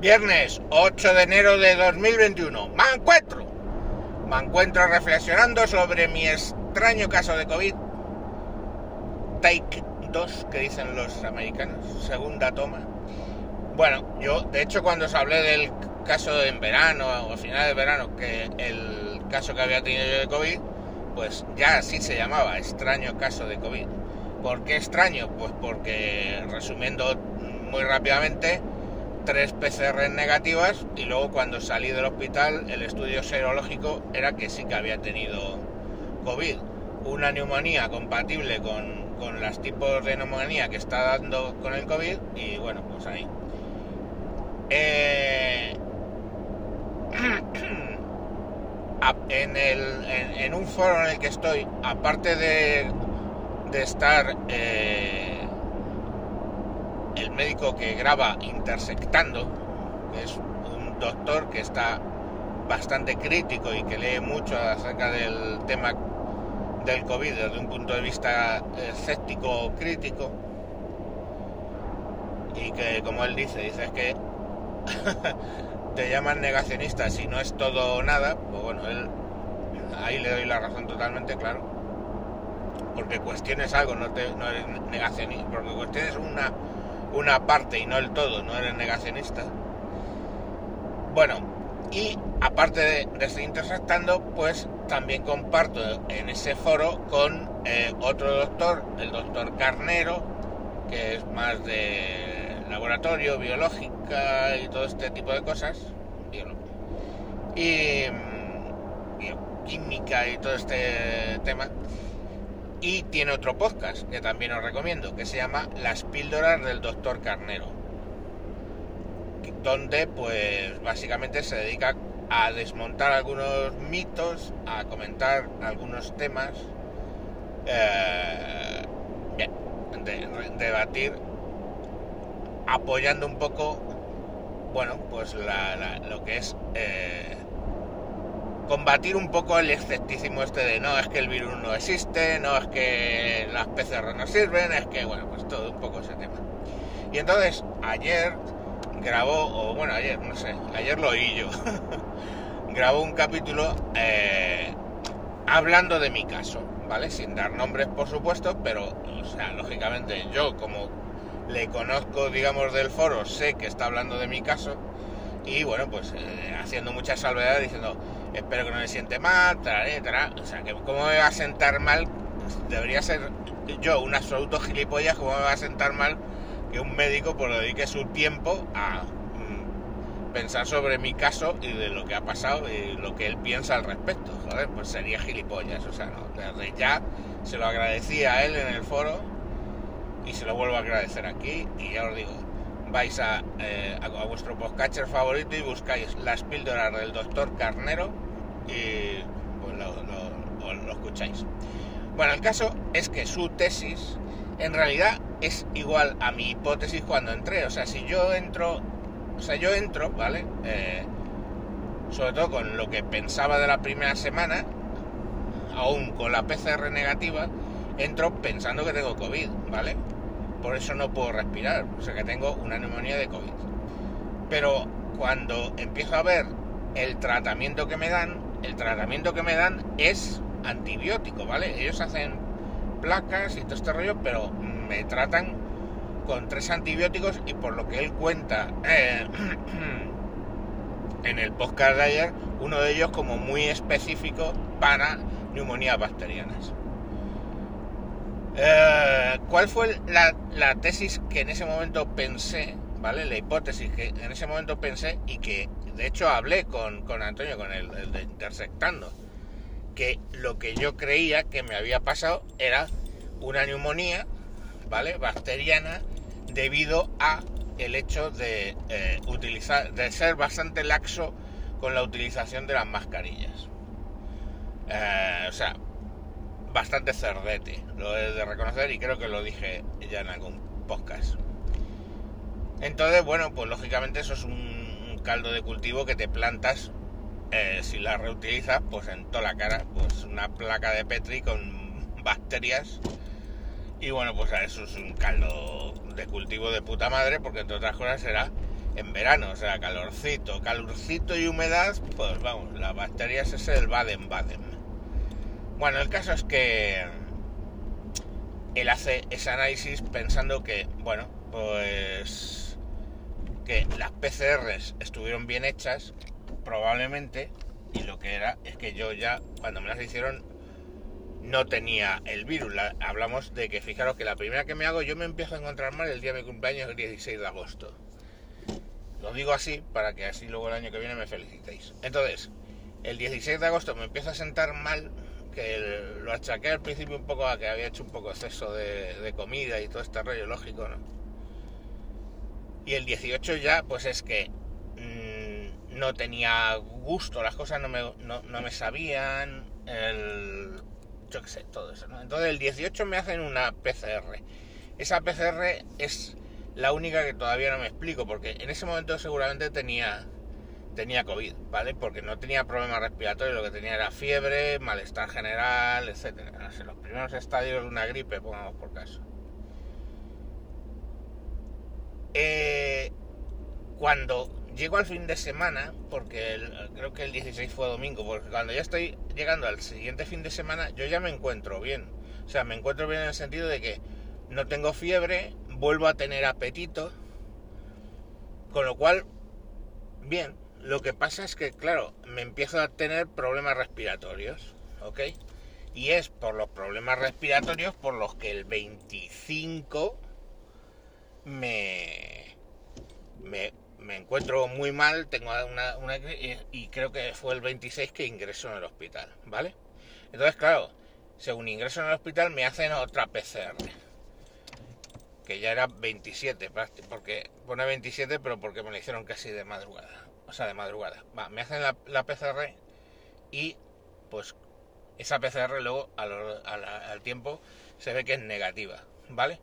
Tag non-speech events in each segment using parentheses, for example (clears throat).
Viernes 8 de enero de 2021. Me encuentro. Me encuentro reflexionando sobre mi extraño caso de COVID. Take 2, que dicen los americanos. Segunda toma. Bueno, yo, de hecho, cuando os hablé del caso en verano o final de verano, que el caso que había tenido yo de COVID, pues ya así se llamaba, extraño caso de COVID. ¿Por qué extraño? Pues porque, resumiendo muy rápidamente, tres PCR negativas y luego cuando salí del hospital el estudio serológico era que sí que había tenido COVID. Una neumonía compatible con, con los tipos de neumonía que está dando con el COVID y bueno, pues ahí. Eh, (clears throat) en, el, en, un foro en el que estoy, aparte de, de estar... Eh, el médico que graba Intersectando, que es un doctor que está bastante crítico y que lee mucho acerca del tema del COVID desde un punto de vista escéptico crítico y que como él dice, dice que (laughs) te llaman negacionista si no es todo o nada, pues bueno, él ahí le doy la razón totalmente, claro. Porque cuestiones algo, no, te, no eres negacionista, porque cuestiones una una parte y no el todo, no eres negacionista. Bueno, y aparte de, de seguir intersectando, pues también comparto en ese foro con eh, otro doctor, el doctor Carnero, que es más de laboratorio, biológica y todo este tipo de cosas, y mm, química y todo este tema y tiene otro podcast que también os recomiendo, que se llama Las píldoras del doctor Carnero, donde pues básicamente se dedica a desmontar algunos mitos, a comentar algunos temas, eh, debatir, apoyando un poco, bueno, pues lo que es... Eh, combatir un poco el escepticismo este de no, es que el virus no existe, no es que las PCR no sirven, es que, bueno, pues todo un poco ese tema. Y entonces, ayer grabó, o bueno, ayer, no sé, ayer lo oí yo, (laughs) grabó un capítulo eh, hablando de mi caso, ¿vale? Sin dar nombres, por supuesto, pero, o sea, lógicamente yo como le conozco, digamos, del foro, sé que está hablando de mi caso, y bueno, pues eh, haciendo muchas salvedades diciendo, espero que no me siente mal, O sea, que cómo me va a sentar mal, debería ser yo un absoluto gilipollas, cómo me va a sentar mal que un médico pues dedique su tiempo a mm, pensar sobre mi caso y de lo que ha pasado y lo que él piensa al respecto. Joder, pues sería gilipollas, o sea, no, desde ya se lo agradecí a él en el foro y se lo vuelvo a agradecer aquí y ya os digo, vais a, eh, a, vuestro podcatcher favorito y buscáis las píldoras del doctor Carnero y pues lo, escucháis. Bueno, el caso es que su tesis en realidad es igual a mi hipótesis cuando entré. O sea, si yo entro, o sea, yo entro, ¿vale? Eh, sobre todo con lo que pensaba de la primera semana, aún con la PCR negativa, entro pensando que tengo COVID, ¿vale? Por eso no puedo respirar, o sea que tengo una neumonía de COVID. Pero cuando empiezo a ver el tratamiento que me dan, el tratamiento que me dan es antibiótico, ¿vale? Ellos hacen placas y todo este rollo, pero me tratan con tres antibióticos y por lo que él cuenta eh, (clears throat) en el podcast de ayer, uno de ellos como muy específico para neumonías bacterianas. Eh, ¿Cuál fue la, tesis que en ese momento pensé, ¿vale? La hipótesis que en ese momento pensé y que de hecho hablé con, Antonio, con el, de Intersectando, que lo que yo creía que me había pasado era una neumonía, ¿vale? Bacteriana debido a el hecho de eh, utilizar, de ser bastante laxo con la utilización de las mascarillas. Eh, o sea, bastante cerdete, lo he de reconocer y creo que lo dije ya en algún podcast. Entonces, bueno, pues lógicamente eso es un, caldo de cultivo que te plantas eh, si la reutilizas, pues en toda la cara, pues una placa de Petri con bacterias. Y bueno, pues eso es un caldo de cultivo de puta madre, porque entre otras cosas será en verano, o sea, calorcito, calorcito y humedad, pues vamos, las bacterias es el Baden-Baden. Bueno, el caso es que él hace ese análisis pensando que, bueno, pues que las PCRs estuvieron bien hechas, probablemente, y lo que era es que yo ya, cuando me las hicieron, no tenía el virus. hablamos de que, fijaros que la primera que me hago, yo me empiezo a encontrar mal el día de mi cumpleaños, el 16 de agosto. Lo digo así para que así luego el año que viene me felicitéis. Entonces, el 16 de agosto me empiezo a sentar mal, que lo achaqué al principio un poco a que había hecho un poco exceso de, comida y todo este rollo lógico, ¿no? Y el 18 ya, pues es que mm, no tenía gusto, las cosas no me, no, no me sabían, el, yo qué sé, todo eso, ¿no? Entonces el 18 me hacen una PCR. Esa PCR es la única que todavía no me explico, porque en ese momento seguramente tenía, tenía COVID, ¿vale? Porque no tenía problemas respiratorios, lo que tenía era fiebre, malestar general, etc. los primeros estadios de una gripe, pongamos por caso. Eh, cuando llego al fin de semana, porque creo que el 16 fue domingo, porque cuando ya estoy llegando al siguiente fin de semana, yo ya me encuentro bien. O sea, me encuentro bien en el sentido de que no tengo fiebre, vuelvo a tener apetito, con lo cual, bien, lo que pasa es que, claro, me empiezo a tener problemas respiratorios, ¿ok? Y es por los problemas respiratorios por los que el 25 me, me, me encuentro muy mal, tengo una, una y, creo que fue el 26 que ingreso en el hospital, ¿vale? Entonces, claro, según ingreso en el hospital me hacen otra PCR que ya era 27, porque pone 27, pero porque me lo hicieron casi de madrugada. O sea, de madrugada. Me hacen la, PCR y pues esa PCR luego al, tiempo se ve que es negativa, ¿vale?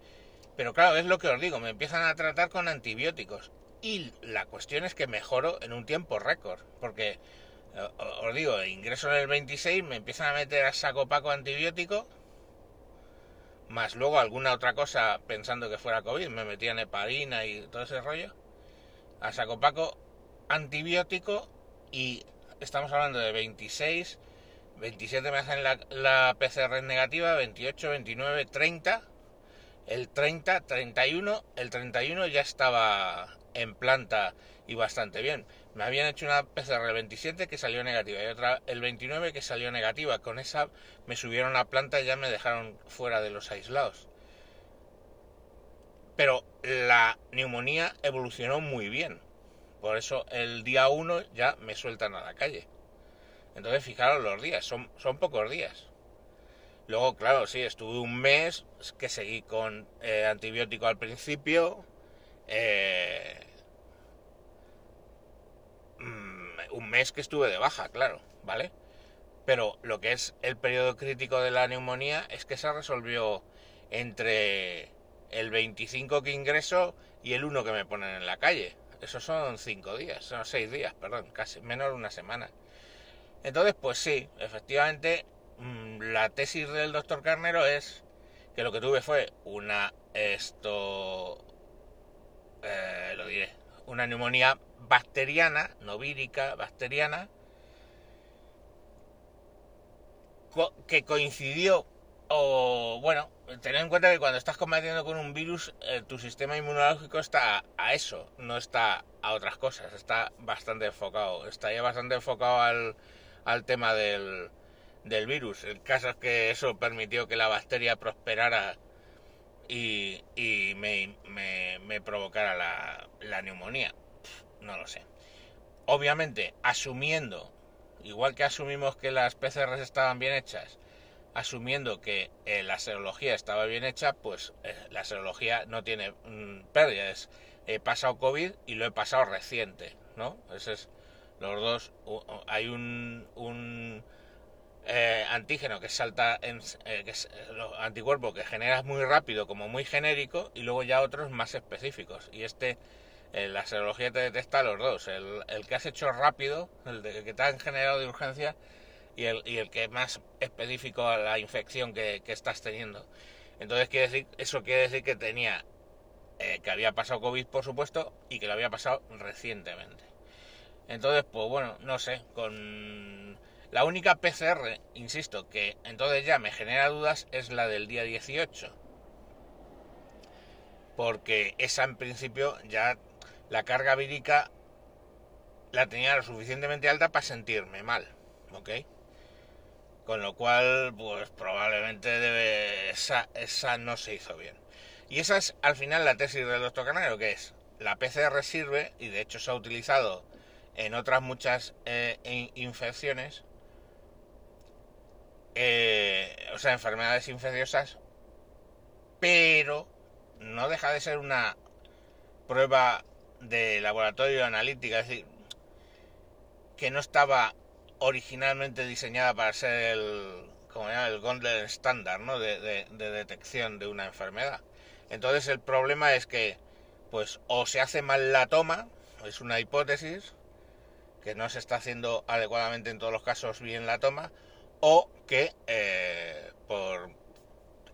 Pero claro, es lo que os digo, me empiezan a tratar con antibióticos. Y la cuestión es que mejoro en un tiempo récord, porque eh, os digo, ingreso en el 26, me empiezan a meter a saco paco antibiótico más luego alguna otra cosa pensando que fuera COVID, me metían heparina y todo ese rollo, a saco paco, antibiótico y estamos hablando de 26, 27 me hacen la, la PCR negativa, 28, 29, 30, el 30, 31, el 31 ya estaba en planta y bastante bien. Me habían hecho una PCR el 27 que salió negativa y otra el 29 que salió negativa. Con esa me subieron a planta y ya me dejaron fuera de los aislados. Pero la neumonía evolucionó muy bien. Por eso el día 1 ya me sueltan a la calle. Entonces fijaros los días, son, pocos días. Luego, claro, sí, estuve un mes que seguí con eh, antibiótico al principio. Eh, un mes que estuve de baja, claro, ¿vale? Pero lo que es el periodo crítico de la neumonía es que se resolvió entre el 25 que ingreso y el 1 que me ponen en la calle. Esos son 5 días, son 6 días, perdón, casi menos de una semana. Entonces, pues sí, efectivamente, mm, la tesis del doctor Carnero es que lo que tuve fue una, esto, eh, lo diré, una neumonía bacteriana, no vírica, bacteriana, que coincidió, o bueno, tener en cuenta que cuando estás combatiendo con un virus, eh, tu sistema inmunológico está a, eso, no está a otras cosas, está bastante enfocado, está ya bastante enfocado al, al tema del, del virus. El caso es que eso permitió que la bacteria prosperara y, y me, me, me, provocara la, la neumonía no lo sé. Obviamente, asumiendo, igual que asumimos que las PCRs estaban bien hechas, asumiendo que eh, la serología estaba bien hecha, pues eh, la serología no tiene mm, pérdidas. He pasado COVID y lo he pasado reciente, ¿no? Ese es los dos. hay un, un eh, antígeno que salta en que es, anticuerpo que generas muy rápido como muy genérico y luego ya otros más específicos. Y este eh, la serología te detecta los dos, el, que has hecho rápido, el, que te han generado de urgencia y el, y el que más específico a la infección que, estás teniendo. Entonces quiere decir, eso quiere decir que tenía eh, que había pasado COVID, por supuesto, y que lo había pasado recientemente. Entonces, pues bueno, no sé, con la única PCR, insisto, que entonces ya me genera dudas es la del día 18. Porque esa en principio ya la carga vírica la tenía lo suficientemente alta para sentirme mal, ¿ok? Con lo cual, pues probablemente debe, esa, esa no se hizo bien. Y esa es al final la tesis del doctor Canario, que es la PCR sirve, y de hecho se ha utilizado en otras muchas eh, infecciones, eh, o sea, enfermedades infecciosas, pero no deja de ser una prueba de laboratorio analítica, es decir, que no estaba originalmente diseñada para ser el, como llama, el Gondler estándar ¿no? de, de, detección de una enfermedad. Entonces el problema es que, pues, o se hace mal la toma, es una hipótesis, que no se está haciendo adecuadamente en todos los casos bien la toma, o que eh, por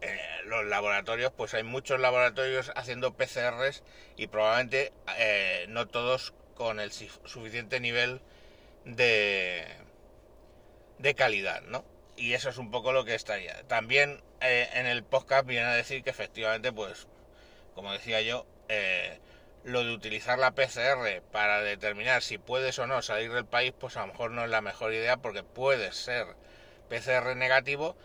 eh, los laboratorios, pues hay muchos laboratorios haciendo PCRs y probablemente eh, no todos con el suficiente nivel de, de calidad, ¿no? Y eso es un poco lo que estaría. También eh, en el podcast viene a decir que efectivamente, pues, como decía yo, eh, lo de utilizar la PCR para determinar si puedes o no salir del país, pues a lo mejor no es la mejor idea porque puedes ser PCR negativo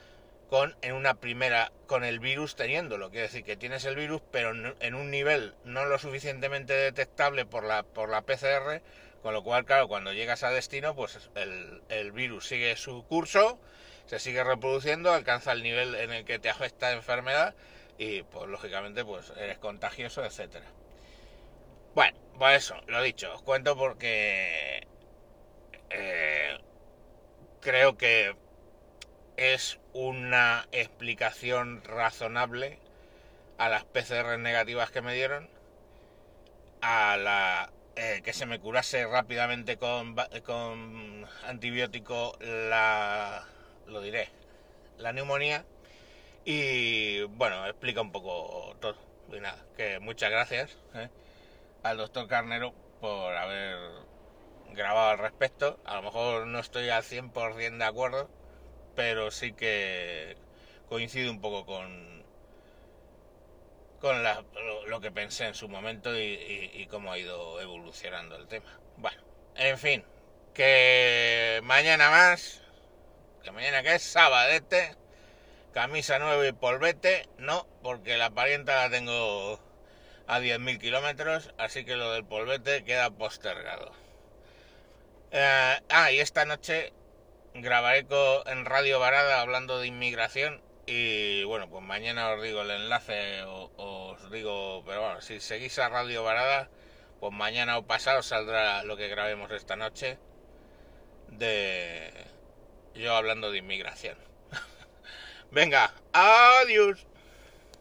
con en una primera con el virus teniéndolo, quiere decir que tienes el virus pero en un nivel no lo suficientemente detectable por la por la PCR con lo cual, claro, cuando llegas a destino, pues el, virus sigue su curso, se sigue reproduciendo, alcanza el nivel en el que te afecta la enfermedad y, pues lógicamente, pues eres contagioso, etcétera. Bueno, pues eso, lo dicho, os cuento porque eh, creo que es una explicación razonable a las PCR negativas que me dieron, a la eh, que se me curase rápidamente con, con antibiótico la, lo diré, la neumonía. Y bueno, explica un poco todo. Y nada, que muchas gracias eh, al doctor Carnero por haber grabado al respecto. A lo mejor no estoy al 100% de acuerdo, pero sí que coincide un poco con, con lo, que pensé en su momento y, cómo ha ido evolucionando el tema. Bueno, en fin, que mañana más, que mañana que es sabadete, camisa nueva y polvete, no, porque la parienta la tengo a 10.000 kilómetros, así que lo del polvete queda postergado. Eh, ah, y esta noche grabaré en Radio Varada hablando de inmigración y bueno, pues mañana os digo el enlace, o, os digo, pero bueno, si seguís a Radio Varada, pues mañana o pasado saldrá lo que grabemos esta noche de yo hablando de inmigración. (laughs) Venga, adiós.